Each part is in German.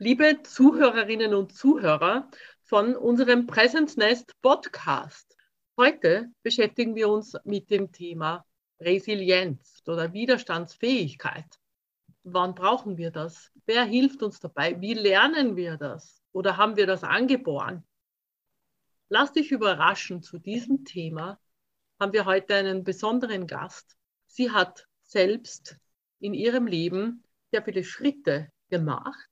liebe Zuhörerinnen und Zuhörer von unserem Presence Nest Podcast. Heute beschäftigen wir uns mit dem Thema Resilienz oder Widerstandsfähigkeit. Wann brauchen wir das? Wer hilft uns dabei? Wie lernen wir das? Oder haben wir das angeboren? Lass dich überraschen. Zu diesem Thema haben wir heute einen besonderen Gast. Sie hat selbst in ihrem Leben sehr viele Schritte gemacht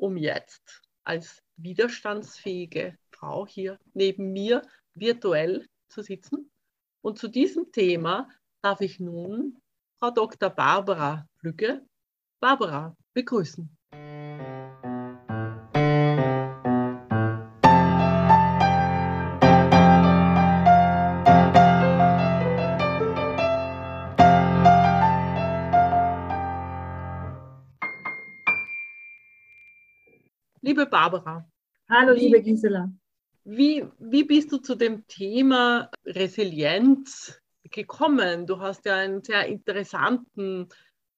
um jetzt als widerstandsfähige Frau hier neben mir virtuell zu sitzen. Und zu diesem Thema darf ich nun Frau Dr. Barbara Flügge, Barbara, begrüßen. Barbara. Hallo, wie, liebe Gisela. Wie, wie bist du zu dem Thema Resilienz gekommen? Du hast ja einen sehr interessanten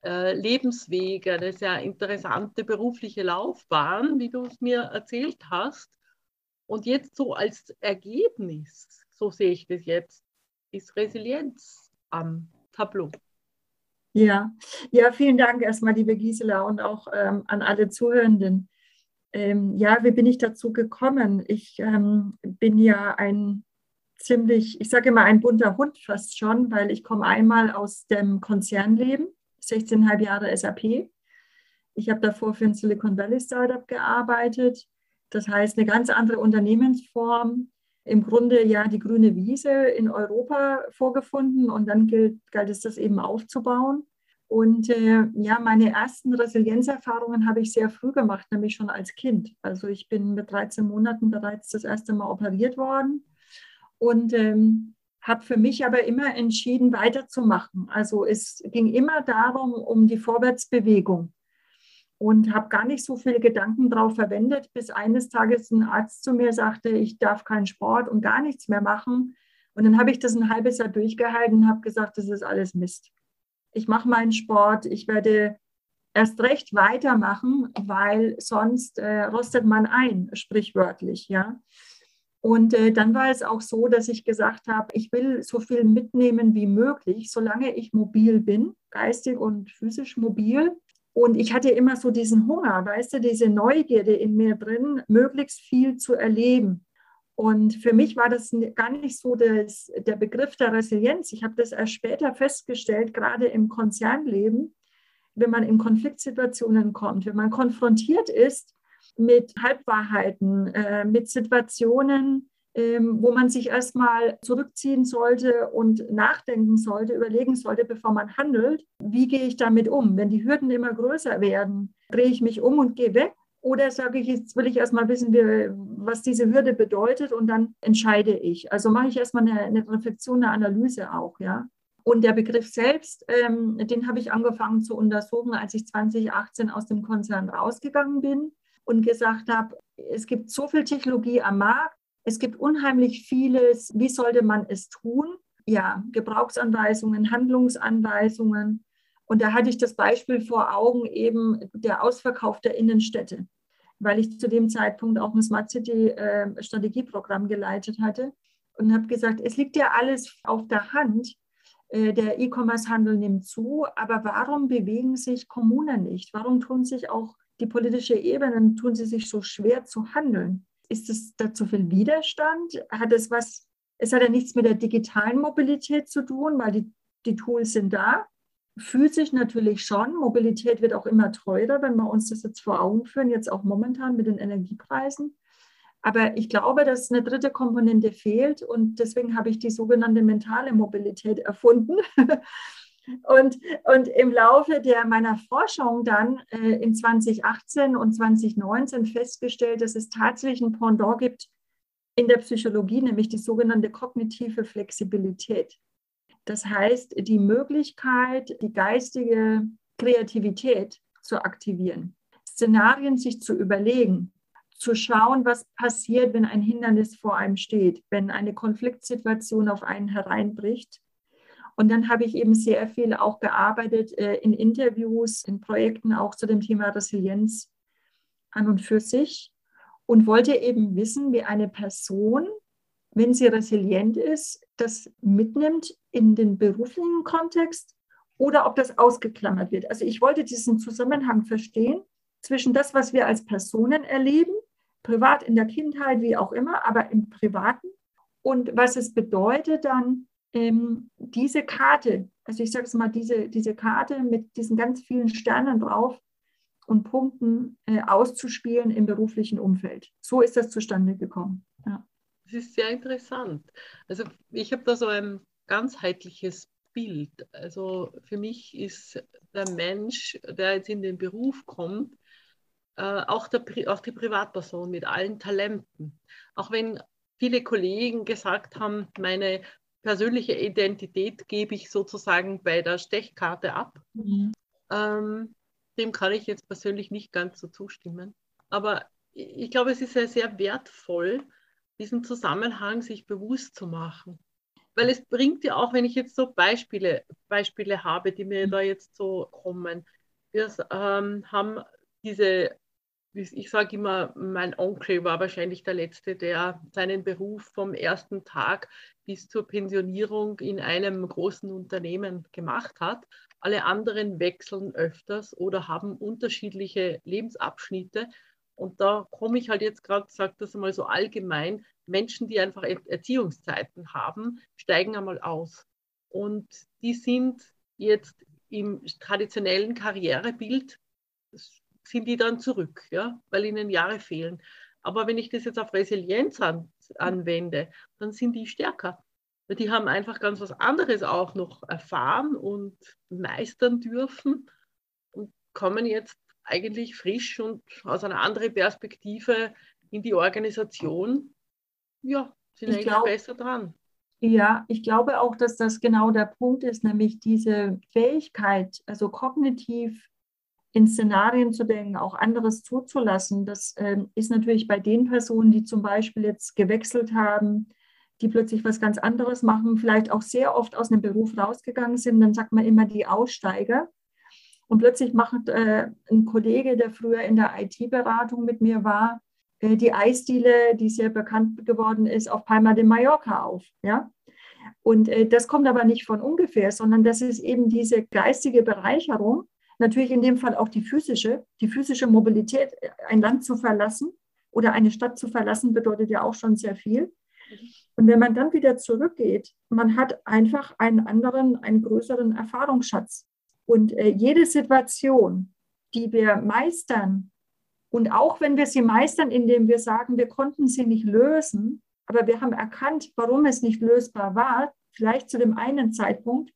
äh, Lebensweg, eine sehr interessante berufliche Laufbahn, wie du es mir erzählt hast. Und jetzt so als Ergebnis, so sehe ich das jetzt, ist Resilienz am Tableau. Ja, ja, vielen Dank erstmal, liebe Gisela, und auch ähm, an alle Zuhörenden ähm, ja, wie bin ich dazu gekommen? Ich ähm, bin ja ein ziemlich, ich sage immer ein bunter Hund fast schon, weil ich komme einmal aus dem Konzernleben, 16,5 Jahre SAP. Ich habe davor für ein Silicon Valley Startup gearbeitet. Das heißt, eine ganz andere Unternehmensform. Im Grunde ja die grüne Wiese in Europa vorgefunden und dann gilt, galt es, das eben aufzubauen. Und äh, ja, meine ersten Resilienzerfahrungen habe ich sehr früh gemacht, nämlich schon als Kind. Also ich bin mit 13 Monaten bereits das erste Mal operiert worden und ähm, habe für mich aber immer entschieden, weiterzumachen. Also es ging immer darum, um die Vorwärtsbewegung und habe gar nicht so viele Gedanken darauf verwendet, bis eines Tages ein Arzt zu mir sagte, ich darf keinen Sport und gar nichts mehr machen. Und dann habe ich das ein halbes Jahr durchgehalten und habe gesagt, das ist alles Mist ich mache meinen Sport, ich werde erst recht weitermachen, weil sonst äh, rostet man ein, sprichwörtlich, ja. Und äh, dann war es auch so, dass ich gesagt habe, ich will so viel mitnehmen wie möglich, solange ich mobil bin, geistig und physisch mobil. Und ich hatte immer so diesen Hunger, weißt du, diese Neugierde in mir drin, möglichst viel zu erleben. Und für mich war das gar nicht so das, der Begriff der Resilienz. Ich habe das erst später festgestellt, gerade im Konzernleben, wenn man in Konfliktsituationen kommt, wenn man konfrontiert ist mit Halbwahrheiten, äh, mit Situationen, ähm, wo man sich erstmal zurückziehen sollte und nachdenken sollte, überlegen sollte, bevor man handelt, wie gehe ich damit um? Wenn die Hürden immer größer werden, drehe ich mich um und gehe weg oder sage ich, jetzt will ich erstmal wissen, wie, was diese Hürde bedeutet und dann entscheide ich. Also mache ich erstmal eine, eine Reflexion, eine Analyse auch, ja. Und der Begriff selbst, ähm, den habe ich angefangen zu untersuchen, als ich 2018 aus dem Konzern rausgegangen bin und gesagt habe, es gibt so viel Technologie am Markt, es gibt unheimlich vieles, wie sollte man es tun? Ja, Gebrauchsanweisungen, Handlungsanweisungen. Und da hatte ich das Beispiel vor Augen eben der Ausverkauf der Innenstädte, weil ich zu dem Zeitpunkt auch ein Smart City äh, Strategieprogramm geleitet hatte und habe gesagt, es liegt ja alles auf der Hand. Äh, der E-Commerce-Handel nimmt zu, aber warum bewegen sich Kommunen nicht? Warum tun sich auch die politische Ebenen, tun sie sich so schwer zu handeln? Ist es da zu viel Widerstand? Hat es was, es hat ja nichts mit der digitalen Mobilität zu tun, weil die, die Tools sind da physisch natürlich schon. Mobilität wird auch immer teurer, wenn wir uns das jetzt vor Augen führen, jetzt auch momentan mit den Energiepreisen. Aber ich glaube, dass eine dritte Komponente fehlt und deswegen habe ich die sogenannte mentale Mobilität erfunden. und, und im Laufe der meiner Forschung dann äh, in 2018 und 2019 festgestellt, dass es tatsächlich ein Pendant gibt in der Psychologie, nämlich die sogenannte kognitive Flexibilität. Das heißt, die Möglichkeit, die geistige Kreativität zu aktivieren, Szenarien sich zu überlegen, zu schauen, was passiert, wenn ein Hindernis vor einem steht, wenn eine Konfliktsituation auf einen hereinbricht. Und dann habe ich eben sehr viel auch gearbeitet äh, in Interviews, in Projekten auch zu dem Thema Resilienz an und für sich und wollte eben wissen, wie eine Person, wenn sie resilient ist, das mitnimmt in den beruflichen Kontext oder ob das ausgeklammert wird. Also ich wollte diesen Zusammenhang verstehen zwischen das, was wir als Personen erleben, privat in der Kindheit, wie auch immer, aber im Privaten und was es bedeutet dann, ähm, diese Karte, also ich sage es mal, diese, diese Karte mit diesen ganz vielen Sternen drauf und Punkten äh, auszuspielen im beruflichen Umfeld. So ist das zustande gekommen. Das ist sehr interessant. Also ich habe da so ein ganzheitliches Bild. Also für mich ist der Mensch, der jetzt in den Beruf kommt, äh, auch, der, auch die Privatperson mit allen Talenten. Auch wenn viele Kollegen gesagt haben, meine persönliche Identität gebe ich sozusagen bei der Stechkarte ab. Mhm. Ähm, dem kann ich jetzt persönlich nicht ganz so zustimmen. Aber ich glaube, es ist sehr, sehr wertvoll, diesen Zusammenhang sich bewusst zu machen. Weil es bringt ja auch, wenn ich jetzt so Beispiele, Beispiele habe, die mir da jetzt so kommen. Wir ähm, haben diese, ich sage immer, mein Onkel war wahrscheinlich der Letzte, der seinen Beruf vom ersten Tag bis zur Pensionierung in einem großen Unternehmen gemacht hat. Alle anderen wechseln öfters oder haben unterschiedliche Lebensabschnitte. Und da komme ich halt jetzt gerade, sage das einmal so allgemein, Menschen, die einfach Erziehungszeiten haben, steigen einmal aus. Und die sind jetzt im traditionellen Karrierebild, sind die dann zurück, ja, weil ihnen Jahre fehlen. Aber wenn ich das jetzt auf Resilienz an, anwende, dann sind die stärker. Die haben einfach ganz was anderes auch noch erfahren und meistern dürfen und kommen jetzt eigentlich frisch und aus einer anderen Perspektive in die Organisation ja, sind ich eigentlich glaub, besser dran. Ja, ich glaube auch, dass das genau der Punkt ist, nämlich diese Fähigkeit, also kognitiv in Szenarien zu denken, auch anderes zuzulassen. Das äh, ist natürlich bei den Personen, die zum Beispiel jetzt gewechselt haben, die plötzlich was ganz anderes machen, vielleicht auch sehr oft aus einem Beruf rausgegangen sind, dann sagt man immer die Aussteiger. Und plötzlich macht äh, ein Kollege, der früher in der IT-Beratung mit mir war, die Eisdiele, die sehr bekannt geworden ist, auf Palma de Mallorca auf. Ja? Und äh, das kommt aber nicht von ungefähr, sondern das ist eben diese geistige Bereicherung, natürlich in dem Fall auch die physische, die physische Mobilität, ein Land zu verlassen oder eine Stadt zu verlassen, bedeutet ja auch schon sehr viel. Und wenn man dann wieder zurückgeht, man hat einfach einen anderen, einen größeren Erfahrungsschatz. Und äh, jede Situation, die wir meistern, und auch wenn wir sie meistern, indem wir sagen, wir konnten sie nicht lösen, aber wir haben erkannt, warum es nicht lösbar war, vielleicht zu dem einen Zeitpunkt,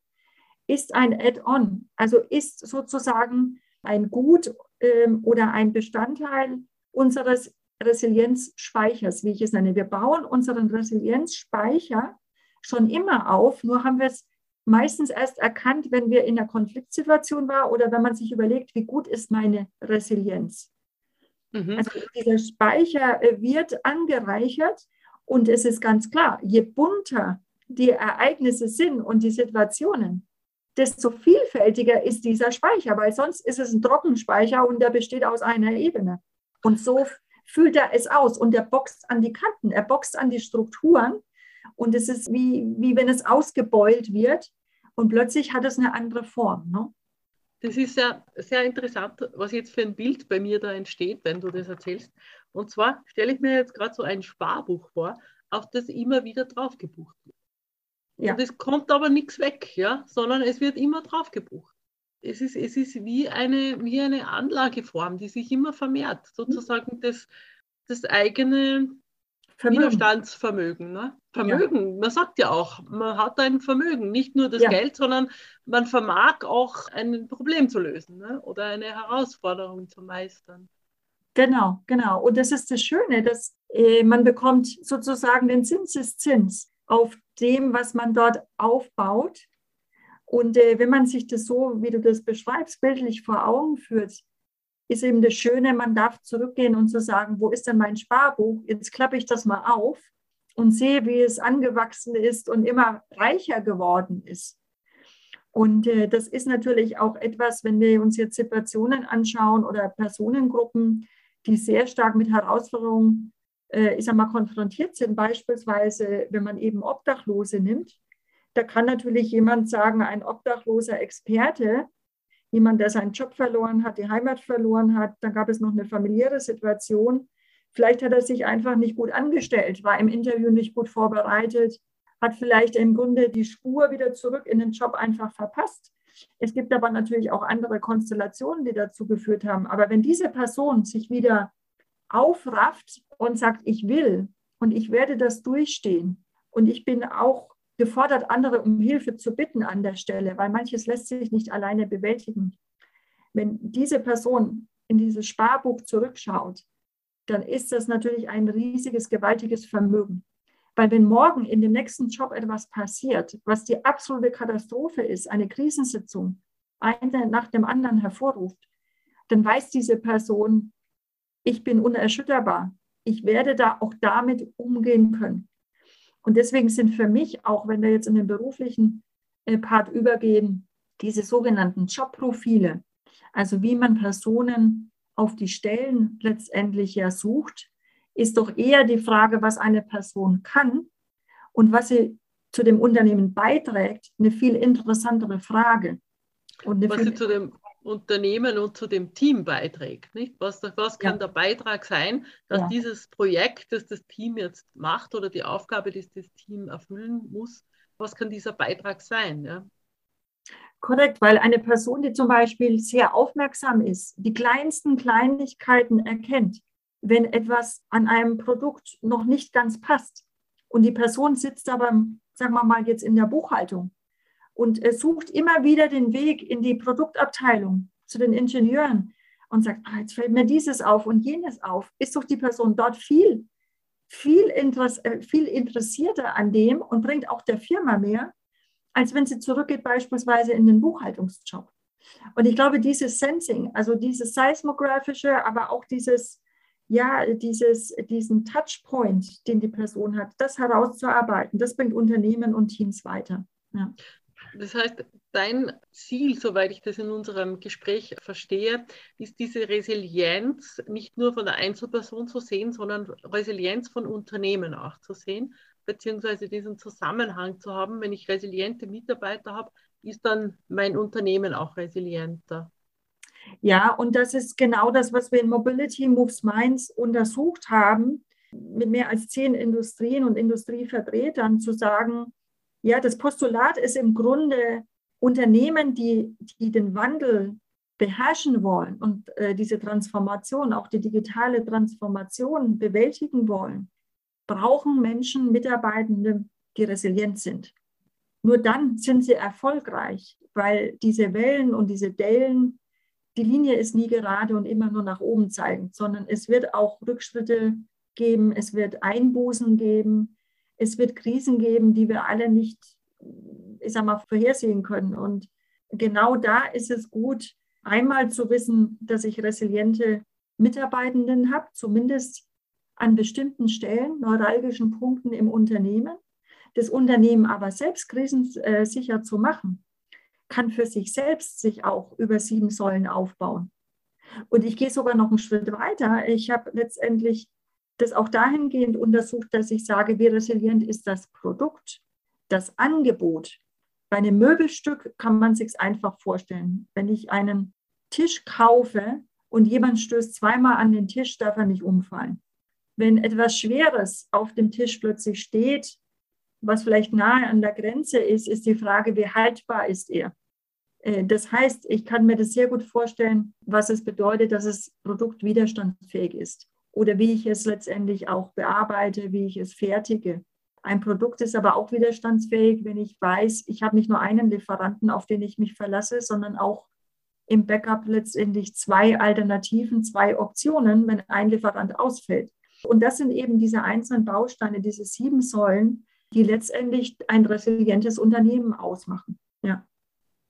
ist ein Add-on, also ist sozusagen ein Gut ähm, oder ein Bestandteil unseres Resilienzspeichers, wie ich es nenne. Wir bauen unseren Resilienzspeicher schon immer auf, nur haben wir es meistens erst erkannt, wenn wir in einer Konfliktsituation waren oder wenn man sich überlegt, wie gut ist meine Resilienz. Mhm. Also dieser Speicher äh, wird angereichert und es ist ganz klar, je bunter die Ereignisse sind und die Situationen, desto vielfältiger ist dieser Speicher, weil sonst ist es ein Trockenspeicher und der besteht aus einer Ebene. Und so füllt er es aus und er boxt an die Kanten, er boxt an die Strukturen und es ist wie, wie wenn es ausgebeult wird und plötzlich hat es eine andere Form. Ne? Das ist ja sehr interessant, was jetzt für ein Bild bei mir da entsteht, wenn du das erzählst. Und zwar stelle ich mir jetzt gerade so ein Sparbuch vor, auf das immer wieder drauf gebucht wird. Ja. Und es kommt aber nichts weg, ja, sondern es wird immer drauf gebucht. Es ist, es ist wie, eine, wie eine Anlageform, die sich immer vermehrt, sozusagen das, das eigene Vermögen. Widerstandsvermögen. Ne? Vermögen, ja. man sagt ja auch, man hat ein Vermögen, nicht nur das ja. Geld, sondern man vermag auch ein Problem zu lösen ne? oder eine Herausforderung zu meistern. Genau, genau. Und das ist das Schöne, dass äh, man bekommt sozusagen den Zinseszins auf dem, was man dort aufbaut. Und äh, wenn man sich das so, wie du das beschreibst, bildlich vor Augen führt, ist eben das Schöne, man darf zurückgehen und zu so sagen, wo ist denn mein Sparbuch? Jetzt klappe ich das mal auf und sehe, wie es angewachsen ist und immer reicher geworden ist. Und äh, das ist natürlich auch etwas, wenn wir uns jetzt Situationen anschauen oder Personengruppen, die sehr stark mit Herausforderungen, äh, ich sag mal, konfrontiert sind. Beispielsweise, wenn man eben Obdachlose nimmt, da kann natürlich jemand sagen, ein obdachloser Experte, jemand, der seinen Job verloren hat, die Heimat verloren hat, dann gab es noch eine familiäre Situation. Vielleicht hat er sich einfach nicht gut angestellt, war im Interview nicht gut vorbereitet, hat vielleicht im Grunde die Spur wieder zurück in den Job einfach verpasst. Es gibt aber natürlich auch andere Konstellationen, die dazu geführt haben. Aber wenn diese Person sich wieder aufrafft und sagt, ich will und ich werde das durchstehen und ich bin auch gefordert, andere um Hilfe zu bitten an der Stelle, weil manches lässt sich nicht alleine bewältigen. Wenn diese Person in dieses Sparbuch zurückschaut, dann ist das natürlich ein riesiges, gewaltiges Vermögen. Weil wenn morgen in dem nächsten Job etwas passiert, was die absolute Katastrophe ist, eine Krisensitzung, eine nach dem anderen hervorruft, dann weiß diese Person, ich bin unerschütterbar. Ich werde da auch damit umgehen können. Und deswegen sind für mich, auch wenn wir jetzt in den beruflichen äh, Part übergehen, diese sogenannten Jobprofile, also wie man Personen auf die Stellen letztendlich ja sucht, ist doch eher die Frage, was eine Person kann und was sie zu dem Unternehmen beiträgt, eine viel interessantere Frage. was sie zu dem Unternehmen und zu dem Team beiträgt. Nicht? Was, was kann ja. der Beitrag sein, dass ja. dieses Projekt, das das Team jetzt macht oder die Aufgabe, die das Team erfüllen muss, was kann dieser Beitrag sein? Ja? Korrekt, weil eine Person, die zum Beispiel sehr aufmerksam ist, die kleinsten Kleinigkeiten erkennt, wenn etwas an einem Produkt noch nicht ganz passt und die Person sitzt aber, sagen wir mal, jetzt in der Buchhaltung und sucht immer wieder den Weg in die Produktabteilung zu den Ingenieuren und sagt, ah, jetzt fällt mir dieses auf und jenes auf, ist doch die Person dort viel, viel, Interess äh, viel interessierter an dem und bringt auch der Firma mehr, als wenn sie zurückgeht beispielsweise in den Buchhaltungsjob. Und ich glaube, dieses Sensing, also dieses seismografische, aber auch dieses, ja, dieses, diesen Touchpoint, den die Person hat, das herauszuarbeiten, das bringt Unternehmen und Teams weiter. Ja. Das heißt, dein Ziel, soweit ich das in unserem Gespräch verstehe, ist diese Resilienz nicht nur von der Einzelperson zu sehen, sondern Resilienz von Unternehmen auch zu sehen, beziehungsweise diesen Zusammenhang zu haben. Wenn ich resiliente Mitarbeiter habe, ist dann mein Unternehmen auch resilienter. Ja, und das ist genau das, was wir in Mobility Moves Minds untersucht haben, mit mehr als zehn Industrien und Industrievertretern zu sagen, ja, das Postulat ist im Grunde Unternehmen, die, die den Wandel beherrschen wollen und äh, diese Transformation, auch die digitale Transformation bewältigen wollen, brauchen Menschen, Mitarbeitende, die resilient sind. Nur dann sind sie erfolgreich, weil diese Wellen und diese Dellen, die Linie ist nie gerade und immer nur nach oben zeigen, sondern es wird auch Rückschritte geben, es wird Einbußen geben, es wird Krisen geben, die wir alle nicht, ich sag mal, vorhersehen können. Und genau da ist es gut, einmal zu wissen, dass ich resiliente Mitarbeitenden habe, zumindest an bestimmten Stellen, neuralgischen Punkten im Unternehmen. Das Unternehmen aber selbst krisensicher zu machen, kann für sich selbst sich auch über sieben Säulen aufbauen. Und ich gehe sogar noch einen Schritt weiter. Ich habe letztendlich das auch dahingehend untersucht, dass ich sage, wie resilient ist das Produkt, das Angebot. Bei einem Möbelstück kann man sich einfach vorstellen. Wenn ich einen Tisch kaufe und jemand stößt zweimal an den Tisch, darf er nicht umfallen. Wenn etwas Schweres auf dem Tisch plötzlich steht, was vielleicht nahe an der Grenze ist, ist die Frage, wie haltbar ist er? Äh, das heißt, ich kann mir das sehr gut vorstellen, was es bedeutet, dass das Produkt widerstandsfähig ist oder wie ich es letztendlich auch bearbeite, wie ich es fertige. Ein Produkt ist aber auch widerstandsfähig, wenn ich weiß, ich habe nicht nur einen Lieferanten, auf den ich mich verlasse, sondern auch im Backup letztendlich zwei Alternativen, zwei Optionen, wenn ein Lieferant ausfällt. Und das sind eben diese einzelnen Bausteine, diese sieben Säulen, die letztendlich ein resilientes Unternehmen ausmachen. Ja.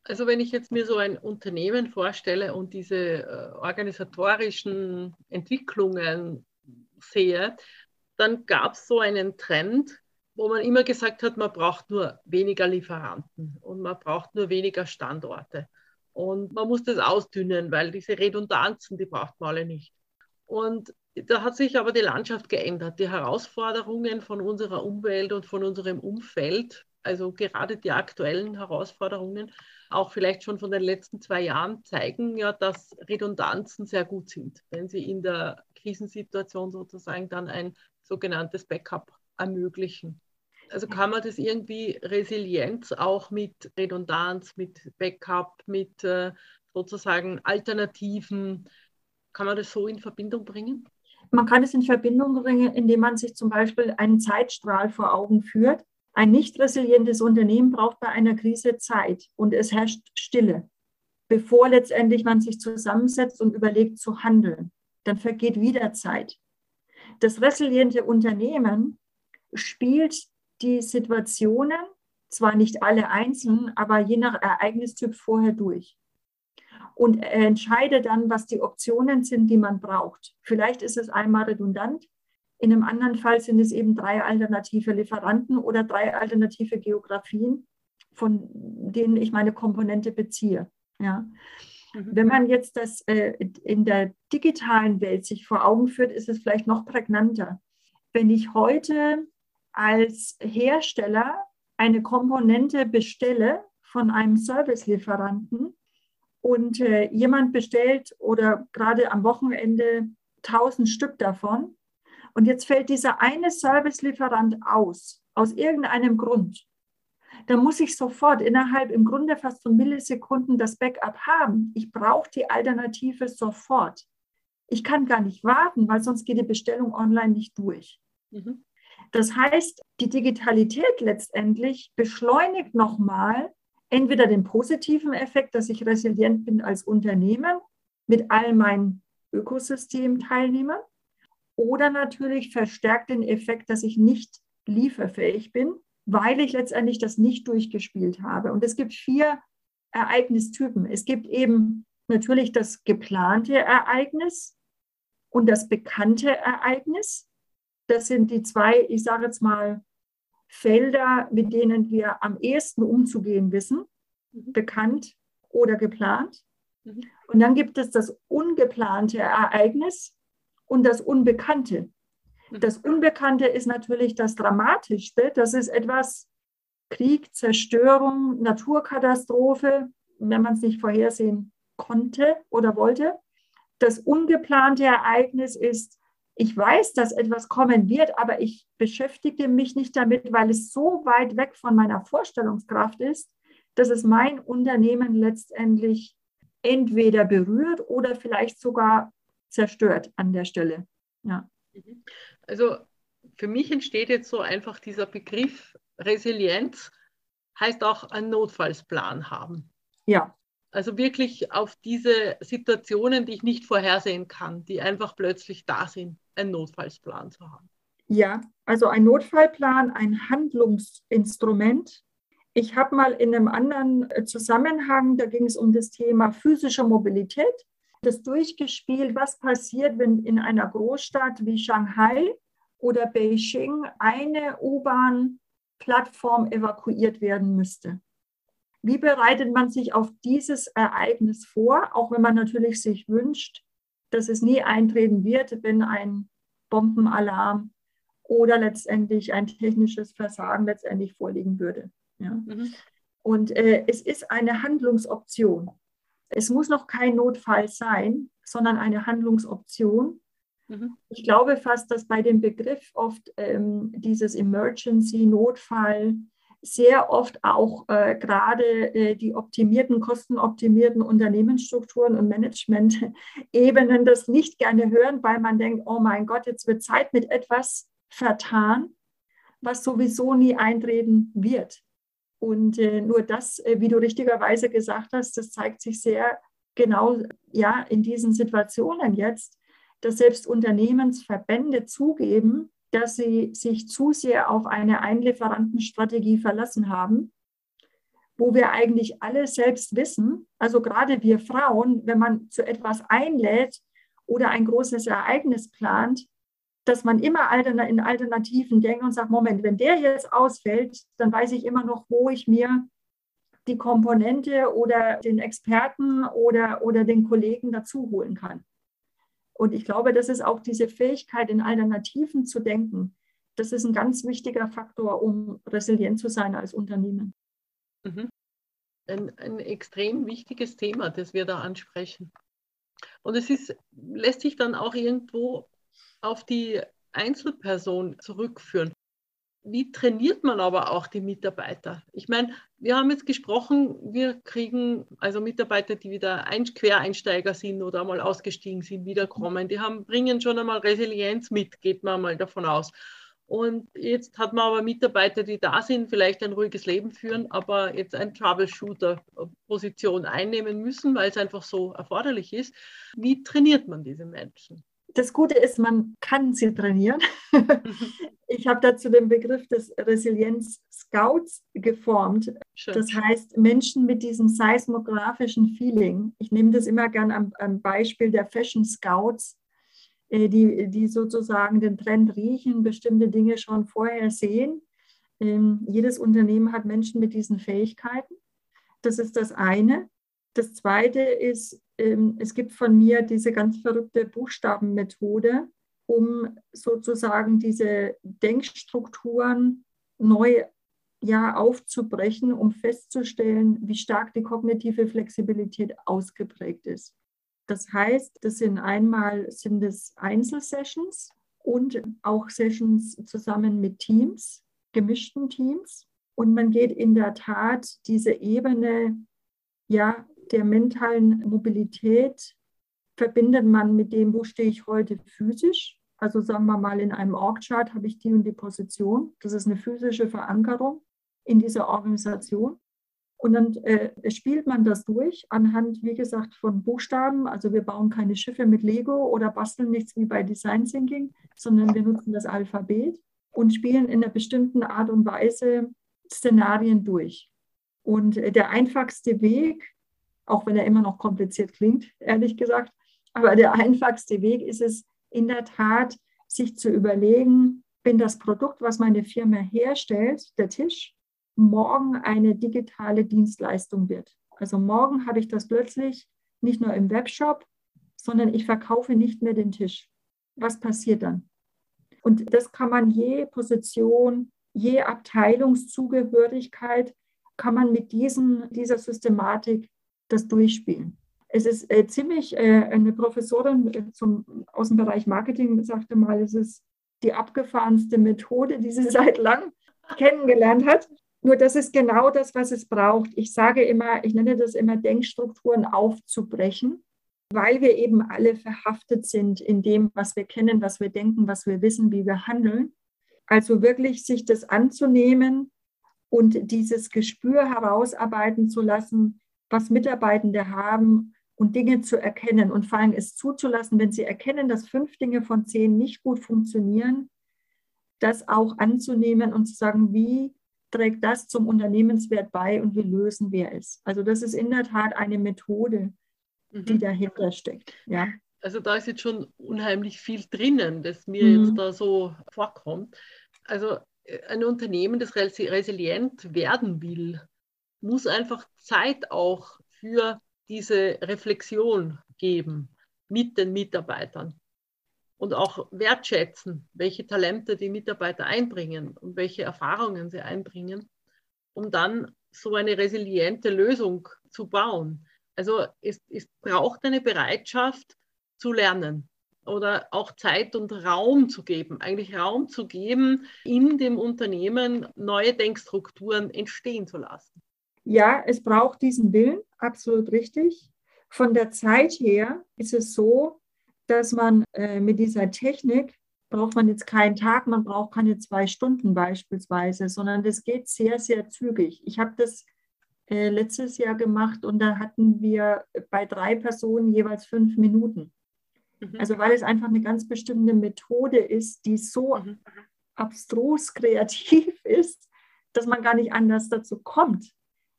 Also wenn ich jetzt mir so ein Unternehmen vorstelle und diese äh, organisatorischen Entwicklungen sehe, dann gab es so einen Trend, wo man immer gesagt hat, man braucht nur weniger Lieferanten und man braucht nur weniger Standorte. Und man muss das ausdünnen, weil diese Redundanzen, die braucht man alle nicht. Und da hat sich aber die Landschaft geändert. Die Herausforderungen von unserer Umwelt und von unserem Umfeld, also gerade die aktuellen Herausforderungen, auch vielleicht schon von den letzten zwei Jahren, zeigen ja, dass Redundanzen sehr gut sind, wenn sie in der Krisensituation sozusagen dann ein sogenanntes Backup ermöglichen. Also kann man das irgendwie Resilienz auch mit Redundanz, mit Backup, mit äh, sozusagen Alternativen, kann man das so in Verbindung bringen? Man kann es in Verbindung bringen, indem man sich zum Beispiel einen Zeitstrahl vor Augen führt. Ein nicht resilientes Unternehmen braucht bei einer Krise Zeit und es herrscht Stille, bevor letztendlich man sich zusammensetzt und überlegt zu handeln. Dann vergeht wieder Zeit. Das resiliente Unternehmen spielt die Situationen, zwar nicht alle einzeln, aber je nach Ereignistyp vorher durch und entscheide dann, was die Optionen sind, die man braucht. Vielleicht ist es einmal redundant, in einem anderen Fall sind es eben drei alternative Lieferanten oder drei alternative Geografien, von denen ich meine Komponente beziehe. Ja. Mhm. Wenn man jetzt das äh, in der digitalen Welt sich vor Augen führt, ist es vielleicht noch prägnanter. Wenn ich heute als Hersteller eine Komponente bestelle von einem Servicelieferanten, und äh, jemand bestellt oder gerade am Wochenende 1000 Stück davon und jetzt fällt dieser eine Servicelieferant aus, aus irgendeinem Grund, dann muss ich sofort innerhalb im Grunde fast von Millisekunden das Backup haben. Ich brauche die Alternative sofort. Ich kann gar nicht warten, weil sonst geht die Bestellung online nicht durch. Mhm. Das heißt, die Digitalität letztendlich beschleunigt nochmal entweder den positiven Effekt, dass ich resilient bin als Unternehmen mit all meinen Ökosystemteilnehmern oder natürlich verstärkt den Effekt, dass ich nicht lieferfähig bin, weil ich letztendlich das nicht durchgespielt habe. Und es gibt vier Ereignistypen. Es gibt eben natürlich das geplante Ereignis und das bekannte Ereignis. Das sind die zwei, ich sage jetzt mal, Felder, mit denen wir am ehesten umzugehen wissen, mhm. bekannt oder geplant. Mhm. Und dann gibt es das ungeplante Ereignis und das Unbekannte. Mhm. Das Unbekannte ist natürlich das Dramatischste. Das ist etwas Krieg, Zerstörung, Naturkatastrophe, wenn man es nicht vorhersehen konnte oder wollte. Das ungeplante Ereignis ist ich weiß, dass etwas kommen wird, aber ich beschäftige mich nicht damit, weil es so weit weg von meiner Vorstellungskraft ist, dass es mein Unternehmen letztendlich entweder berührt oder vielleicht sogar zerstört an der Stelle. Ja. Also für mich entsteht jetzt so einfach dieser Begriff Resilienz, heißt auch einen Notfallsplan haben. Ja. Also wirklich auf diese Situationen, die ich nicht vorhersehen kann, die einfach plötzlich da sind, einen Notfallsplan zu haben. Ja, also ein Notfallplan, ein Handlungsinstrument. Ich habe mal in einem anderen äh, Zusammenhang, da ging es um das Thema physische Mobilität, das durchgespielt, was passiert, wenn in einer Großstadt wie Shanghai oder Beijing eine U-Bahn-Plattform evakuiert werden müsste. Wie bereitet man sich auf dieses Ereignis vor, auch wenn man natürlich sich wünscht, dass es nie eintreten wird, wenn ein Bombenalarm oder letztendlich ein technisches Versagen letztendlich vorliegen würde. Ja. Mhm. Und äh, es ist eine Handlungsoption. Es muss noch kein Notfall sein, sondern eine Handlungsoption. Mhm. Ich glaube fast, dass bei dem Begriff oft ähm, dieses Emergency, Notfall, sehr oft auch äh, gerade äh, die optimierten, kostenoptimierten Unternehmensstrukturen und Management-Ebenen das nicht gerne hören, weil man denkt, oh mein Gott, jetzt wird Zeit mit etwas vertan, was sowieso nie eintreten wird. Und äh, nur das, äh, wie du richtigerweise gesagt hast, das zeigt sich sehr genau ja, in diesen Situationen jetzt, dass selbst Unternehmensverbände zugeben, dass sie sich zu sehr auf eine Einlieferantenstrategie verlassen haben, wo wir eigentlich alle selbst wissen, also gerade wir Frauen, wenn man zu etwas einlädt oder ein großes Ereignis plant, dass man immer in Alternativen denkt und sagt, Moment, wenn der jetzt ausfällt, dann weiß ich immer noch, wo ich mir die Komponente oder den Experten oder, oder den Kollegen dazu holen kann. Und ich glaube, das ist auch diese Fähigkeit, in Alternativen zu denken. Das ist ein ganz wichtiger Faktor, um resilient zu sein als Unternehmen. Mhm. Ein, ein extrem wichtiges Thema, das wir da ansprechen. Und es ist, lässt sich dann auch irgendwo auf die Einzelperson zurückführen wie trainiert man aber auch die Mitarbeiter? Ich meine, wir haben jetzt gesprochen, wir kriegen also Mitarbeiter, die wieder ein Quereinsteiger sind oder mal ausgestiegen sind, wiederkommen. Die haben, bringen schon einmal Resilienz mit, geht man mal davon aus. Und jetzt hat man aber Mitarbeiter, die da sind, vielleicht ein ruhiges Leben führen, aber jetzt ein Troubleshooter-Position einnehmen müssen, weil es einfach so erforderlich ist. Wie trainiert man diese Menschen? Das Gute ist, man kann sie trainieren. ich habe dazu den Begriff des Resilienz-Scouts geformt. Schön. Das heißt, Menschen mit diesem seismografischen Feeling. Ich nehme das immer gern am, am Beispiel der Fashion Scouts, äh, die, die sozusagen den Trend riechen, bestimmte Dinge schon vorher sehen. Ähm, jedes Unternehmen hat Menschen mit diesen Fähigkeiten. Das ist das eine. Das zweite ist, ähm, es gibt von mir diese ganz verrückte Buchstabenmethode, um sozusagen diese Denkstrukturen neu ja, aufzubrechen, um festzustellen, wie stark die kognitive Flexibilität ausgeprägt ist. Das heißt, das sind einmal sind es Einzelsessions und auch Sessions zusammen mit Teams, gemischten Teams. Und man geht in der Tat diese Ebene ja der mentalen Mobilität verbindet man mit dem, wo stehe ich heute physisch. Also sagen wir mal, in einem Org-Chart habe ich die und die Position. Das ist eine physische Verankerung in dieser Organisation. Und dann äh, spielt man das durch anhand, wie gesagt, von Buchstaben. Also wir bauen keine Schiffe mit Lego oder basteln nichts wie bei Design Thinking, sondern wir nutzen das Alphabet und spielen in einer bestimmten Art und Weise Szenarien durch. Und äh, der einfachste Weg, auch wenn er immer noch kompliziert klingt, ehrlich gesagt. Aber der einfachste Weg ist es in der Tat, sich zu überlegen, wenn das Produkt, was meine Firma herstellt, der Tisch, morgen eine digitale Dienstleistung wird. Also morgen habe ich das plötzlich nicht nur im Webshop, sondern ich verkaufe nicht mehr den Tisch. Was passiert dann? Und das kann man je Position, je Abteilungszugehörigkeit, kann man mit diesen, dieser Systematik das durchspielen. Es ist äh, ziemlich, äh, eine Professorin äh, zum, aus dem Bereich Marketing sagte mal, es ist die abgefahrenste Methode, die sie seit langem kennengelernt hat. Nur das ist genau das, was es braucht. Ich sage immer, ich nenne das immer Denkstrukturen aufzubrechen, weil wir eben alle verhaftet sind in dem, was wir kennen, was wir denken, was wir wissen, wie wir handeln. Also wirklich sich das anzunehmen und dieses Gespür herausarbeiten zu lassen, was Mitarbeitende haben und Dinge zu erkennen und vor allem es zuzulassen, wenn sie erkennen, dass fünf Dinge von zehn nicht gut funktionieren, das auch anzunehmen und zu sagen, wie trägt das zum Unternehmenswert bei und wie lösen wir es. Also das ist in der Tat eine Methode, die mhm. dahinter steckt. Ja. Also da ist jetzt schon unheimlich viel drinnen, das mir mhm. jetzt da so vorkommt. Also äh, ein Unternehmen, das resilient werden will, muss einfach Zeit auch für diese Reflexion geben mit den Mitarbeitern und auch wertschätzen, welche Talente die Mitarbeiter einbringen und welche Erfahrungen sie einbringen, um dann so eine resiliente Lösung zu bauen. Also es, es braucht eine Bereitschaft zu lernen oder auch Zeit und Raum zu geben, eigentlich Raum zu geben, in dem Unternehmen neue Denkstrukturen entstehen zu lassen ja, es braucht diesen Willen, absolut richtig. Von der Zeit her ist es so, dass man äh, mit dieser Technik braucht man jetzt keinen Tag, man braucht keine zwei Stunden beispielsweise, sondern das geht sehr, sehr zügig. Ich habe das äh, letztes Jahr gemacht und da hatten wir bei drei Personen jeweils fünf Minuten. Mhm. Also weil es einfach eine ganz bestimmte Methode ist, die so mhm. abstrus kreativ ist, dass man gar nicht anders dazu kommt.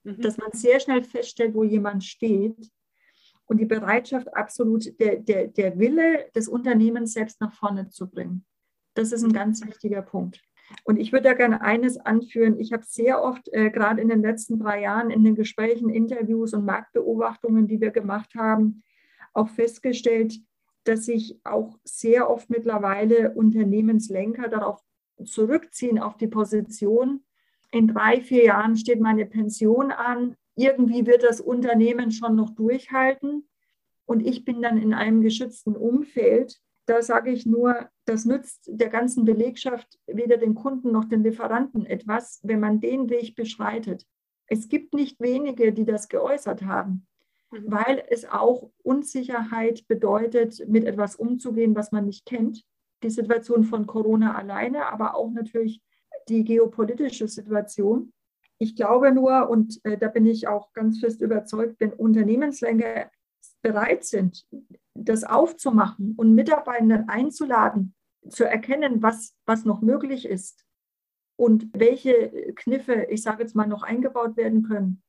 Mhm. dass man sehr schnell feststellt, wo jemand steht und die Bereitschaft absolut, der, der, der Wille des Unternehmens selbst nach vorne zu bringen. Das ist ein ganz wichtiger Punkt. Und ich würde da gerne eines anführen. Ich habe sehr oft, äh, gerade in den letzten drei Jahren, in den Gesprächen, Interviews und Marktbeobachtungen, die wir gemacht haben, auch festgestellt, dass sich auch sehr oft mittlerweile Unternehmenslenker darauf zurückziehen, auf die Position, in drei, vier Jahren steht meine Pension an, irgendwie wird das Unternehmen schon noch durchhalten und ich bin dann in einem geschützten Umfeld. Da sage ich nur, das nützt der ganzen Belegschaft weder den Kunden noch den Lieferanten etwas, wenn man den Weg beschreitet. Es gibt nicht wenige, die das geäußert haben, mhm. weil es auch Unsicherheit bedeutet, mit etwas umzugehen, was man nicht kennt. Die Situation von Corona alleine, aber auch natürlich die geopolitische Situation. Ich glaube nur, und äh, da bin ich auch ganz fest überzeugt, wenn Unternehmenslenker bereit sind, das aufzumachen und Mitarbeitenden einzuladen, zu erkennen, was, was noch möglich ist und welche Kniffe, ich sage jetzt mal, noch eingebaut werden können,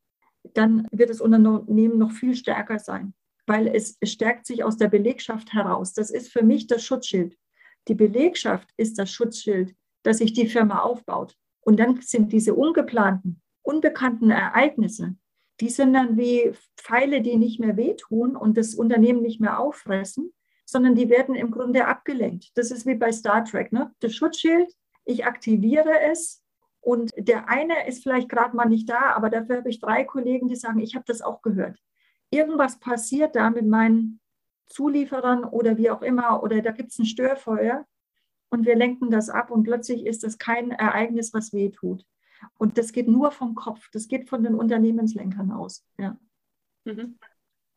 dann wird das Unternehmen noch viel stärker sein, weil es stärkt sich aus der Belegschaft heraus. Das ist für mich das Schutzschild. Die Belegschaft ist das Schutzschild, das sich die Firma aufbaut. Und dann sind diese ungeplanten, unbekannten Ereignisse, die sind dann wie Pfeile, die nicht mehr wehtun und das Unternehmen nicht mehr auffressen, sondern die werden im Grunde abgelenkt. Das ist wie bei Star Trek. Ne? Das Schutzschild, ich aktiviere es und der eine ist vielleicht gerade mal nicht da, aber dafür habe ich drei Kollegen, die sagen, ich habe das auch gehört. Irgendwas passiert da mit meinen Zulieferern oder wie auch immer, oder da gibt es ein Störfeuer und wir lenken das ab und plötzlich ist das kein Ereignis, was weh tut. Und das geht nur vom Kopf, das geht von den Unternehmenslenkern aus. Ja, mhm.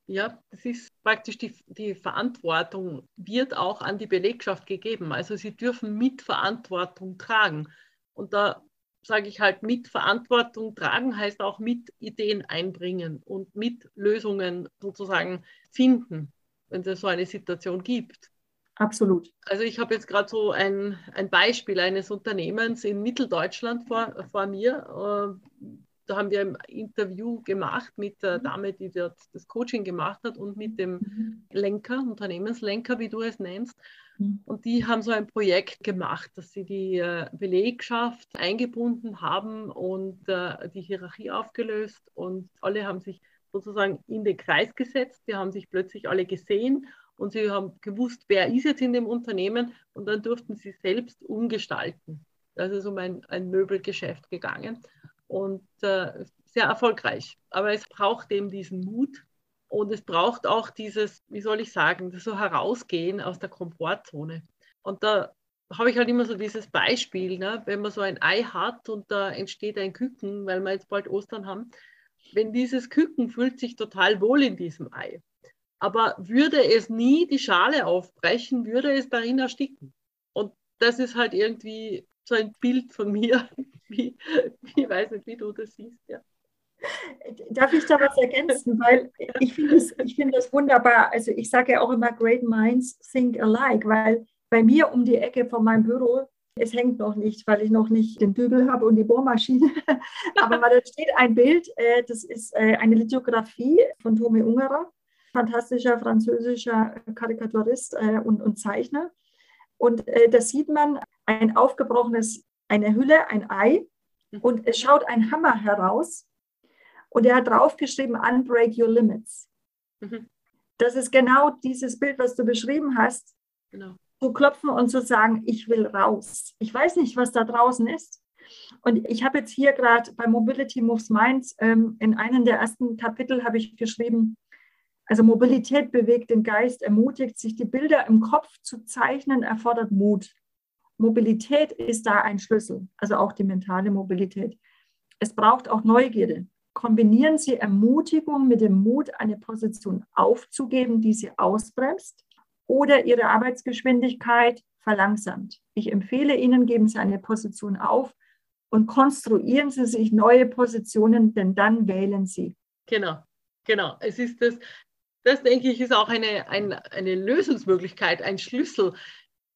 ja das ist praktisch die, die Verantwortung, wird auch an die Belegschaft gegeben. Also sie dürfen Mitverantwortung tragen. Und da sage ich halt, mit Verantwortung tragen heißt auch mit Ideen einbringen und mit Lösungen sozusagen finden, wenn es so eine Situation gibt. Absolut. Also ich habe jetzt gerade so ein, ein Beispiel eines Unternehmens in Mitteldeutschland vor, vor mir. Äh, da haben wir ein Interview gemacht mit der mhm. Dame, die dort das Coaching gemacht hat und mit dem mhm. Lenker, Unternehmenslenker, wie du es nennst. Mhm. Und die haben so ein Projekt gemacht, dass sie die äh, Belegschaft eingebunden haben und äh, die Hierarchie aufgelöst und alle haben sich sozusagen in den Kreis gesetzt. Die haben sich plötzlich alle gesehen und sie haben gewusst, wer ist jetzt in dem Unternehmen und dann durften sie selbst umgestalten. Das ist um ein, ein Möbelgeschäft gegangen und äh, sehr erfolgreich. Aber es braucht eben diesen Mut und es braucht auch dieses, wie soll ich sagen, so herausgehen aus der Komfortzone. Und da habe ich halt immer so dieses Beispiel, ne? wenn man so ein Ei hat und da entsteht ein Küken, weil wir jetzt bald Ostern haben, wenn dieses Küken fühlt sich total wohl in diesem Ei. Aber würde es nie die Schale aufbrechen, würde es darin ersticken. Und das ist halt irgendwie so ein Bild von mir, wie, ich weiß nicht, wie du das siehst. Ja. Darf ich da was ergänzen? Weil ich finde das, find das wunderbar. Also ich sage ja auch immer, great minds think alike, weil bei mir um die Ecke von meinem Büro, es hängt noch nicht, weil ich noch nicht den Dübel habe und die Bohrmaschine. Aber da steht ein Bild, äh, das ist äh, eine Lithografie von Tome Ungerer fantastischer französischer Karikaturist äh, und, und, Zeichner. Und äh, da sieht man ein aufgebrochenes, eine Hülle, ein Ei mhm. und es schaut ein Hammer heraus und er hat draufgeschrieben, Unbreak Your Limits. Mhm. Das ist genau dieses Bild, was du beschrieben hast. Genau. Zu klopfen und zu sagen, ich will raus. Ich weiß nicht, was da draußen ist. Und ich habe jetzt hier gerade bei Mobility Moves Minds ähm, in einem der ersten Kapitel habe ich geschrieben, also Mobilität bewegt den Geist, ermutigt sich, die Bilder im Kopf zu zeichnen, erfordert Mut. Mobilität ist da ein Schlüssel, also auch die mentale Mobilität. Es braucht auch Neugierde. Kombinieren Sie Ermutigung mit dem Mut, eine Position aufzugeben, die Sie ausbremst oder Ihre Arbeitsgeschwindigkeit verlangsamt. Ich empfehle Ihnen, geben Sie eine Position auf und konstruieren Sie sich neue Positionen, denn dann wählen Sie. Genau, genau. Es ist das, das denke ich, ist auch eine, ein, eine Lösungsmöglichkeit, ein Schlüssel.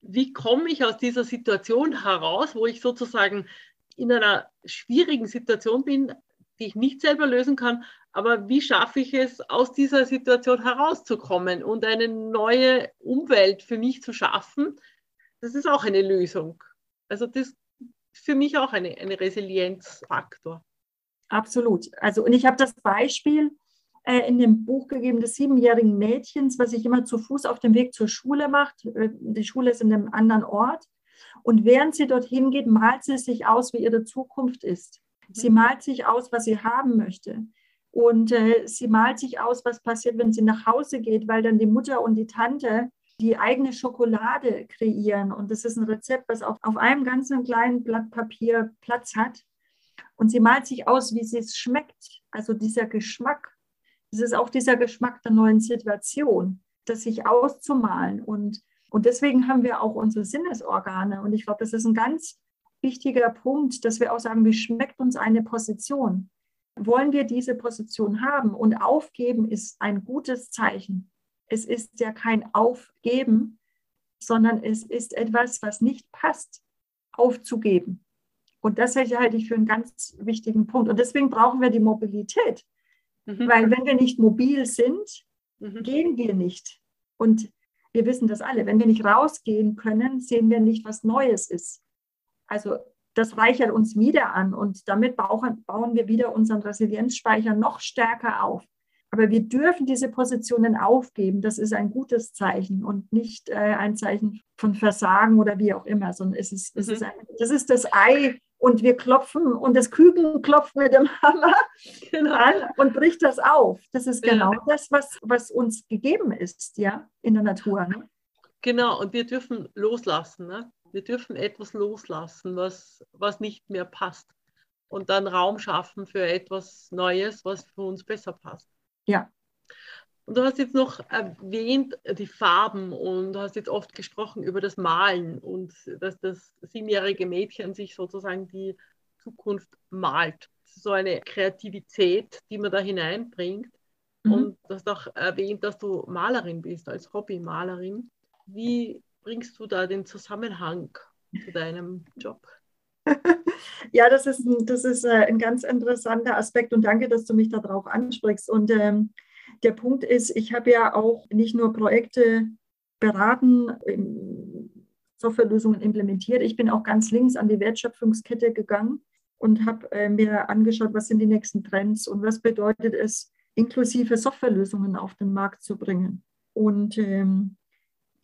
Wie komme ich aus dieser Situation heraus, wo ich sozusagen in einer schwierigen Situation bin, die ich nicht selber lösen kann, aber wie schaffe ich es, aus dieser Situation herauszukommen und eine neue Umwelt für mich zu schaffen? Das ist auch eine Lösung. Also das ist für mich auch eine, ein Resilienzfaktor. Absolut. Also und ich habe das Beispiel, äh, in dem Buch gegeben des siebenjährigen Mädchens, was sich immer zu Fuß auf dem Weg zur Schule macht. Äh, die Schule ist in einem anderen Ort. Und während sie dorthin geht, malt sie sich aus, wie ihre Zukunft ist. Sie mhm. malt sich aus, was sie haben möchte. Und äh, sie malt sich aus, was passiert, wenn sie nach Hause geht, weil dann die Mutter und die Tante die eigene Schokolade kreieren. Und das ist ein Rezept, was auf, auf einem ganzen kleinen Blatt Papier Platz hat. Und sie malt sich aus, wie sie es schmeckt. Also dieser Geschmack. Das ist auch dieser Geschmack der neuen Situation, das sich auszumalen. Und, und deswegen haben wir auch unsere Sinnesorgane. Und ich glaube, das ist ein ganz wichtiger Punkt, dass wir auch sagen, wie schmeckt uns eine Position? Wollen wir diese Position haben? Und aufgeben ist ein gutes Zeichen es ist ja kein Aufgeben, sondern es ist etwas, was nicht passt, aufzugeben. Und das halte ich für einen ganz wichtigen Punkt. Und deswegen brauchen wir die Mobilität. Mhm. Weil wenn wir nicht mobil sind, mhm. gehen wir nicht. Und wir wissen das alle. Wenn wir nicht rausgehen können, sehen wir nicht, was Neues ist. Also das reichert uns wieder an und damit bauen, bauen wir wieder unseren Resilienzspeicher noch stärker auf. Aber wir dürfen diese Positionen aufgeben. Das ist ein gutes Zeichen und nicht äh, ein Zeichen von Versagen oder wie auch immer, sondern es ist, mhm. es ist mhm. ein, das ist das Ei und wir klopfen und das Küken klopft mit dem Hammer genau. an und bricht das auf. Das ist genau ja. das, was, was uns gegeben ist, ja, in der Natur. Ne? Genau, und wir dürfen loslassen. Ne? Wir dürfen etwas loslassen, was, was nicht mehr passt. Und dann Raum schaffen für etwas Neues, was für uns besser passt. Ja. Und du hast jetzt noch erwähnt die Farben und du hast jetzt oft gesprochen über das Malen und dass das siebenjährige Mädchen sich sozusagen die Zukunft malt. So eine Kreativität, die man da hineinbringt. Mhm. Und du hast auch erwähnt, dass du Malerin bist, als Hobbymalerin. Wie bringst du da den Zusammenhang zu deinem Job? ja, das ist, ein, das ist äh, ein ganz interessanter Aspekt und danke, dass du mich darauf ansprichst. Und ähm, der Punkt ist, ich habe ja auch nicht nur Projekte beraten, Softwarelösungen implementiert, ich bin auch ganz links an die Wertschöpfungskette gegangen und habe äh, mir angeschaut, was sind die nächsten Trends und was bedeutet es, inklusive Softwarelösungen auf den Markt zu bringen. Und ähm,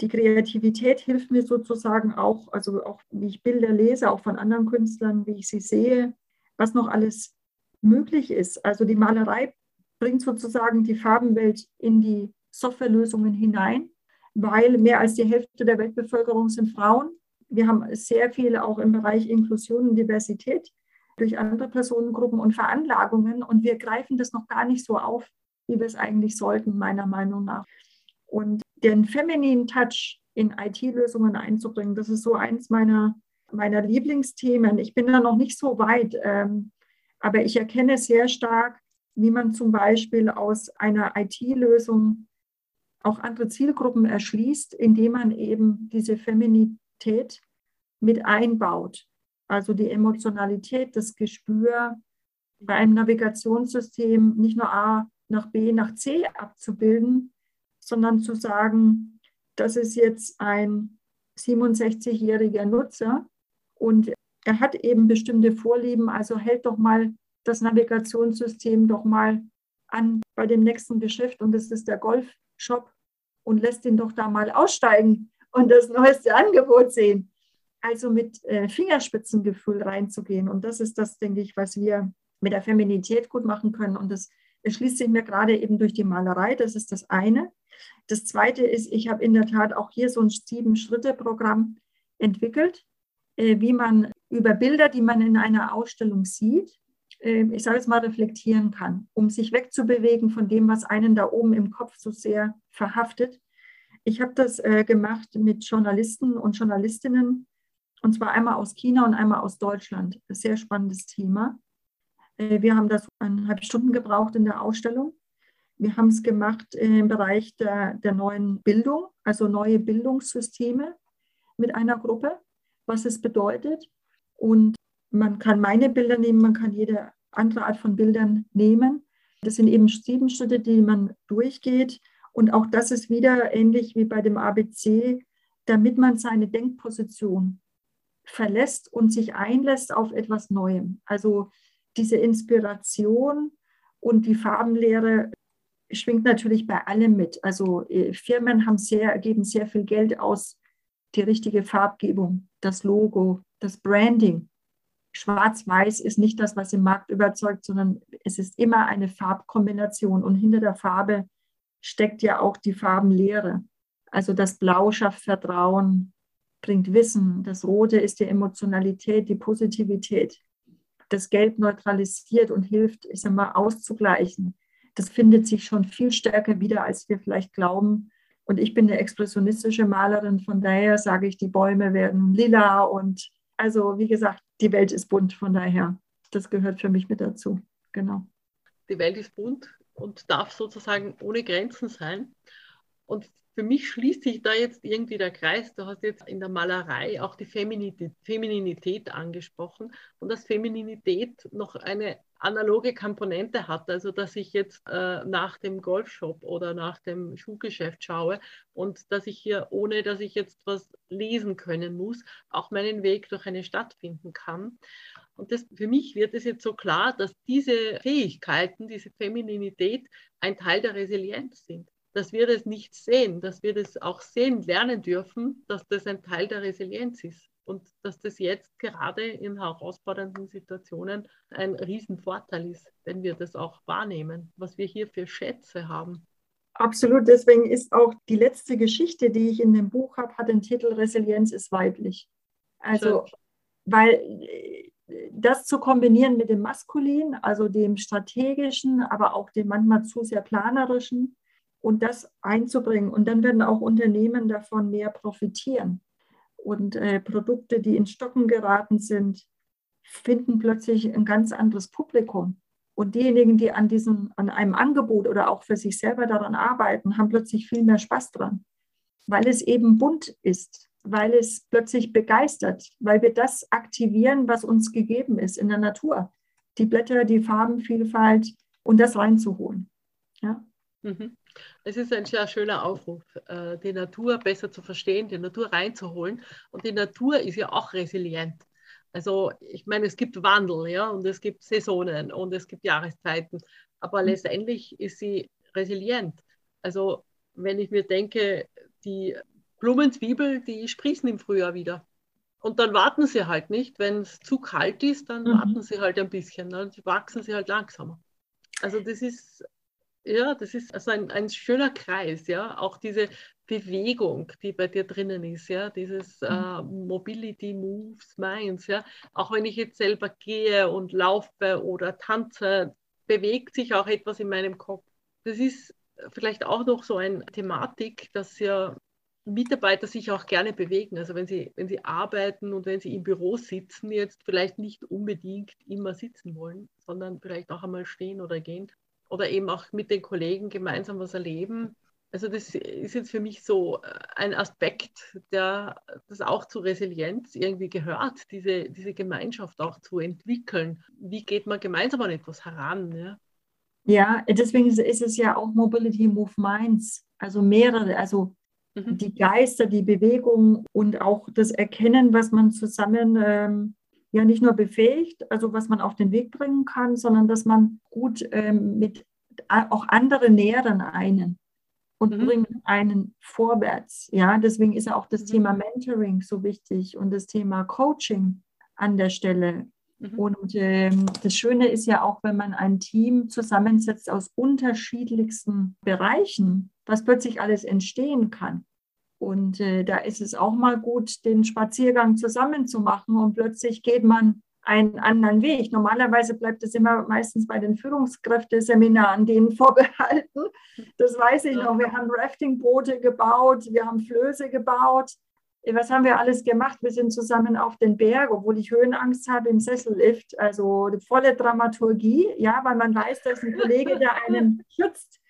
die Kreativität hilft mir sozusagen auch, also auch wie ich Bilder lese, auch von anderen Künstlern, wie ich sie sehe, was noch alles möglich ist. Also die Malerei bringt sozusagen die Farbenwelt in die Softwarelösungen hinein, weil mehr als die Hälfte der Weltbevölkerung sind Frauen. Wir haben sehr viel auch im Bereich Inklusion und Diversität durch andere Personengruppen und Veranlagungen und wir greifen das noch gar nicht so auf, wie wir es eigentlich sollten, meiner Meinung nach. Und den femininen Touch in IT-Lösungen einzubringen, das ist so eins meiner, meiner Lieblingsthemen. Ich bin da noch nicht so weit, ähm, aber ich erkenne sehr stark, wie man zum Beispiel aus einer IT-Lösung auch andere Zielgruppen erschließt, indem man eben diese Feminität mit einbaut. Also die Emotionalität, das Gespür bei einem Navigationssystem nicht nur A nach B nach C abzubilden, sondern zu sagen, das ist jetzt ein 67-jähriger Nutzer und er hat eben bestimmte Vorlieben, also hält doch mal das Navigationssystem doch mal an bei dem nächsten Geschäft und das ist der Golfshop und lässt ihn doch da mal aussteigen und das neueste Angebot sehen. Also mit äh, Fingerspitzengefühl reinzugehen. Und das ist das, denke ich, was wir mit der Feminität gut machen können. Und das erschließt sich mir gerade eben durch die Malerei. Das ist das eine. Das zweite ist, ich habe in der Tat auch hier so ein Sieben-Schritte-Programm entwickelt, äh, wie man über Bilder, die man in einer Ausstellung sieht, ich sage es mal, reflektieren kann, um sich wegzubewegen von dem, was einen da oben im Kopf so sehr verhaftet. Ich habe das äh, gemacht mit Journalisten und Journalistinnen, und zwar einmal aus China und einmal aus Deutschland. Sehr spannendes Thema. Wir haben das eineinhalb Stunden gebraucht in der Ausstellung. Wir haben es gemacht im Bereich der, der neuen Bildung, also neue Bildungssysteme mit einer Gruppe, was es bedeutet. Und man kann meine Bilder nehmen, man kann jede andere Art von Bildern nehmen. Das sind eben sieben Schritte, die man durchgeht. Und auch das ist wieder ähnlich wie bei dem ABC, damit man seine Denkposition verlässt und sich einlässt auf etwas Neuem. Also diese Inspiration und die Farbenlehre schwingt natürlich bei allem mit. Also äh, Firmen haben sehr, geben sehr viel Geld aus, die richtige Farbgebung, das Logo, das Branding. Schwarz-Weiß ist nicht das, was im Markt überzeugt, sondern es ist immer eine Farbkombination. Und hinter der Farbe steckt ja auch die Farbenlehre. Also das Blau schafft Vertrauen, bringt Wissen. Das Rote ist die Emotionalität, die Positivität. Das Gelb neutralisiert und hilft, ich sag mal, auszugleichen. Das findet sich schon viel stärker wieder, als wir vielleicht glauben. Und ich bin eine expressionistische Malerin, von daher sage ich, die Bäume werden lila und also wie gesagt, die Welt ist bunt, von daher, das gehört für mich mit dazu. Genau. Die Welt ist bunt und darf sozusagen ohne Grenzen sein. Und für mich schließt sich da jetzt irgendwie der Kreis. Du hast jetzt in der Malerei auch die Femininität, Femininität angesprochen und dass Femininität noch eine analoge Komponente hat, also dass ich jetzt äh, nach dem Golfshop oder nach dem Schuhgeschäft schaue und dass ich hier, ohne dass ich jetzt was lesen können muss, auch meinen Weg durch eine Stadt finden kann. Und das, für mich wird es jetzt so klar, dass diese Fähigkeiten, diese Femininität ein Teil der Resilienz sind. Dass wir das nicht sehen, dass wir das auch sehen lernen dürfen, dass das ein Teil der Resilienz ist und dass das jetzt gerade in herausfordernden Situationen ein Riesenvorteil ist, wenn wir das auch wahrnehmen, was wir hier für Schätze haben. Absolut, deswegen ist auch die letzte Geschichte, die ich in dem Buch habe, hat den Titel Resilienz ist weiblich. Also, Schön. weil das zu kombinieren mit dem Maskulin, also dem strategischen, aber auch dem manchmal zu sehr planerischen und das einzubringen. Und dann werden auch Unternehmen davon mehr profitieren und äh, Produkte, die in Stocken geraten sind, finden plötzlich ein ganz anderes Publikum. Und diejenigen, die an, diesem, an einem Angebot oder auch für sich selber daran arbeiten, haben plötzlich viel mehr Spaß dran, weil es eben bunt ist, weil es plötzlich begeistert, weil wir das aktivieren, was uns gegeben ist in der Natur. Die Blätter, die Farbenvielfalt und das reinzuholen. Ja. Mhm. Es ist ein sehr schöner Aufruf, äh, die Natur besser zu verstehen, die Natur reinzuholen. Und die Natur ist ja auch resilient. Also ich meine, es gibt Wandel, ja, und es gibt Saisonen und es gibt Jahreszeiten, aber mhm. letztendlich ist sie resilient. Also wenn ich mir denke, die Blumenzwiebel, die sprießen im Frühjahr wieder. Und dann warten sie halt nicht, wenn es zu kalt ist, dann mhm. warten sie halt ein bisschen, dann wachsen sie halt langsamer. Also das ist ja, das ist also ein, ein schöner Kreis, ja. Auch diese Bewegung, die bei dir drinnen ist, ja, dieses mhm. äh, Mobility Moves Minds, ja. Auch wenn ich jetzt selber gehe und laufe oder tanze, bewegt sich auch etwas in meinem Kopf. Das ist vielleicht auch noch so eine Thematik, dass ja Mitarbeiter sich auch gerne bewegen. Also wenn sie, wenn sie arbeiten und wenn sie im Büro sitzen, jetzt vielleicht nicht unbedingt immer sitzen wollen, sondern vielleicht auch einmal stehen oder gehen oder eben auch mit den Kollegen gemeinsam was erleben. Also das ist jetzt für mich so äh, ein Aspekt, der das auch zur Resilienz irgendwie gehört, diese, diese Gemeinschaft auch zu entwickeln. Wie geht man gemeinsam an etwas heran? Ja, ja deswegen ist es ja auch Mobility Move Minds, also mehrere, also mhm. die Geister, die Bewegung und auch das Erkennen, was man zusammen ähm, ja nicht nur befähigt, also was man auf den Weg bringen kann, sondern dass man gut ähm, mit auch andere nähren einen und mhm. bringen einen vorwärts. Ja, deswegen ist auch das mhm. Thema Mentoring so wichtig und das Thema Coaching an der Stelle. Mhm. Und ähm, das Schöne ist ja auch, wenn man ein Team zusammensetzt aus unterschiedlichsten Bereichen, was plötzlich alles entstehen kann. Und äh, da ist es auch mal gut, den Spaziergang zusammen zu machen und plötzlich geht man einen anderen Weg. Normalerweise bleibt es immer meistens bei den Führungskräfteseminaren denen vorbehalten. Das weiß ich noch. Wir haben Raftingboote gebaut, wir haben Flöße gebaut. Was haben wir alles gemacht? Wir sind zusammen auf den Berg, obwohl ich Höhenangst habe im Sessellift. Also volle Dramaturgie, ja, weil man weiß, dass ein Kollege, der einen schützt,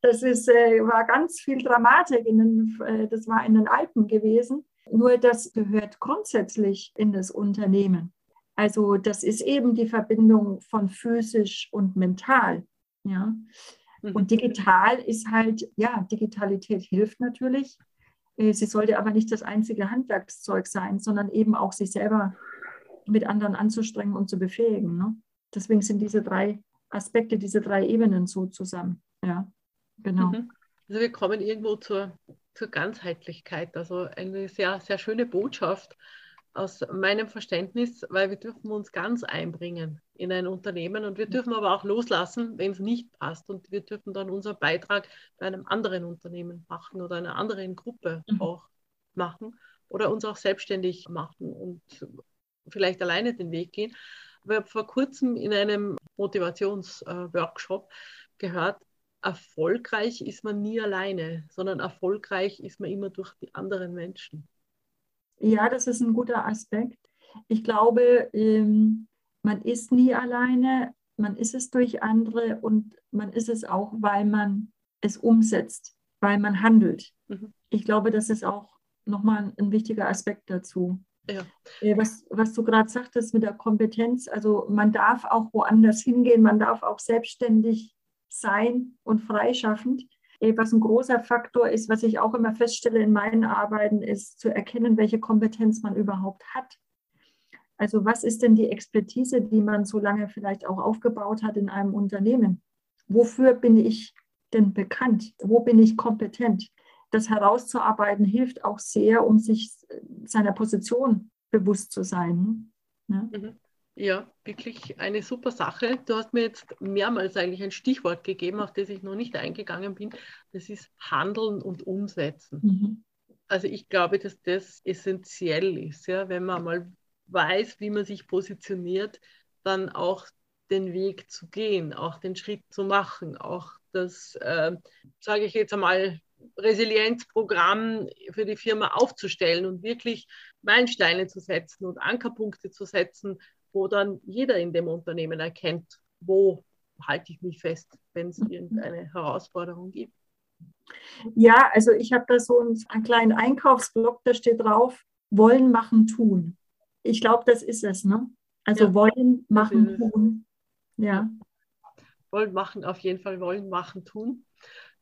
das ist, äh, war ganz viel Dramatik. In den, äh, das war in den Alpen gewesen. Nur das gehört grundsätzlich in das Unternehmen. Also das ist eben die Verbindung von physisch und mental. Ja. Und mhm. digital ist halt, ja, Digitalität hilft natürlich. Äh, sie sollte aber nicht das einzige Handwerkszeug sein, sondern eben auch sich selber mit anderen anzustrengen und zu befähigen. Ne? Deswegen sind diese drei Aspekte, diese drei Ebenen so zusammen. Ja. Genau. Mhm. Also wir kommen irgendwo zur, zur Ganzheitlichkeit. Also eine sehr, sehr schöne Botschaft aus meinem Verständnis, weil wir dürfen uns ganz einbringen in ein Unternehmen und wir dürfen aber auch loslassen, wenn es nicht passt und wir dürfen dann unseren Beitrag bei einem anderen Unternehmen machen oder einer anderen Gruppe mhm. auch machen oder uns auch selbstständig machen und vielleicht alleine den Weg gehen. Ich habe vor kurzem in einem Motivationsworkshop gehört, erfolgreich ist man nie alleine, sondern erfolgreich ist man immer durch die anderen Menschen. Ja, das ist ein guter Aspekt. Ich glaube, ähm, man ist nie alleine, man ist es durch andere und man ist es auch, weil man es umsetzt, weil man handelt. Mhm. Ich glaube, das ist auch nochmal ein wichtiger Aspekt dazu. Ja. Äh, was, was du gerade sagtest mit der Kompetenz, also man darf auch woanders hingehen, man darf auch selbstständig sein und freischaffend. Äh, was ein großer Faktor ist, was ich auch immer feststelle in meinen Arbeiten, ist zu erkennen, welche Kompetenz man überhaupt hat. Also was ist denn die Expertise, die man so lange vielleicht auch aufgebaut hat in einem Unternehmen? Wofür bin ich denn bekannt? Wo bin ich kompetent? Das herauszuarbeiten hilft auch sehr, um sich seiner Position bewusst zu sein. Ne? Mhm. Ja, wirklich eine super Sache. Du hast mir jetzt mehrmals eigentlich ein Stichwort gegeben, auf das ich noch nicht eingegangen bin. Das ist Handeln und Umsetzen. Mhm. Also ich glaube, dass das essentiell ist, ja, wenn man mal weiß, wie man sich positioniert, dann auch den Weg zu gehen, auch den Schritt zu machen, auch das, äh, sage ich jetzt einmal, Resilienzprogramm für die Firma aufzustellen und wirklich Meilensteine zu setzen und Ankerpunkte zu setzen, wo dann jeder in dem Unternehmen erkennt, wo halte ich mich fest, wenn es irgendeine Herausforderung gibt. Ja, also ich habe da so einen, einen kleinen Einkaufsblock, da steht drauf, wollen, machen, tun. Ich glaube, das ist es, ne? Also ja, wollen, machen, tun. Ja. Wollen, machen, auf jeden Fall wollen, machen, tun.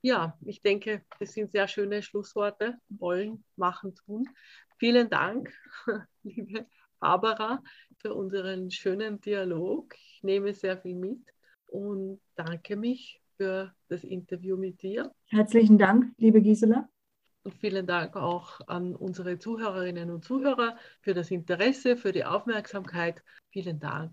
Ja, ich denke, das sind sehr schöne Schlussworte. Wollen, machen, tun. Vielen Dank, liebe Barbara, für unseren schönen Dialog. Ich nehme sehr viel mit und danke mich für das Interview mit dir. Herzlichen Dank, liebe Gisela. Und vielen Dank auch an unsere Zuhörerinnen und Zuhörer für das Interesse, für die Aufmerksamkeit. Vielen Dank.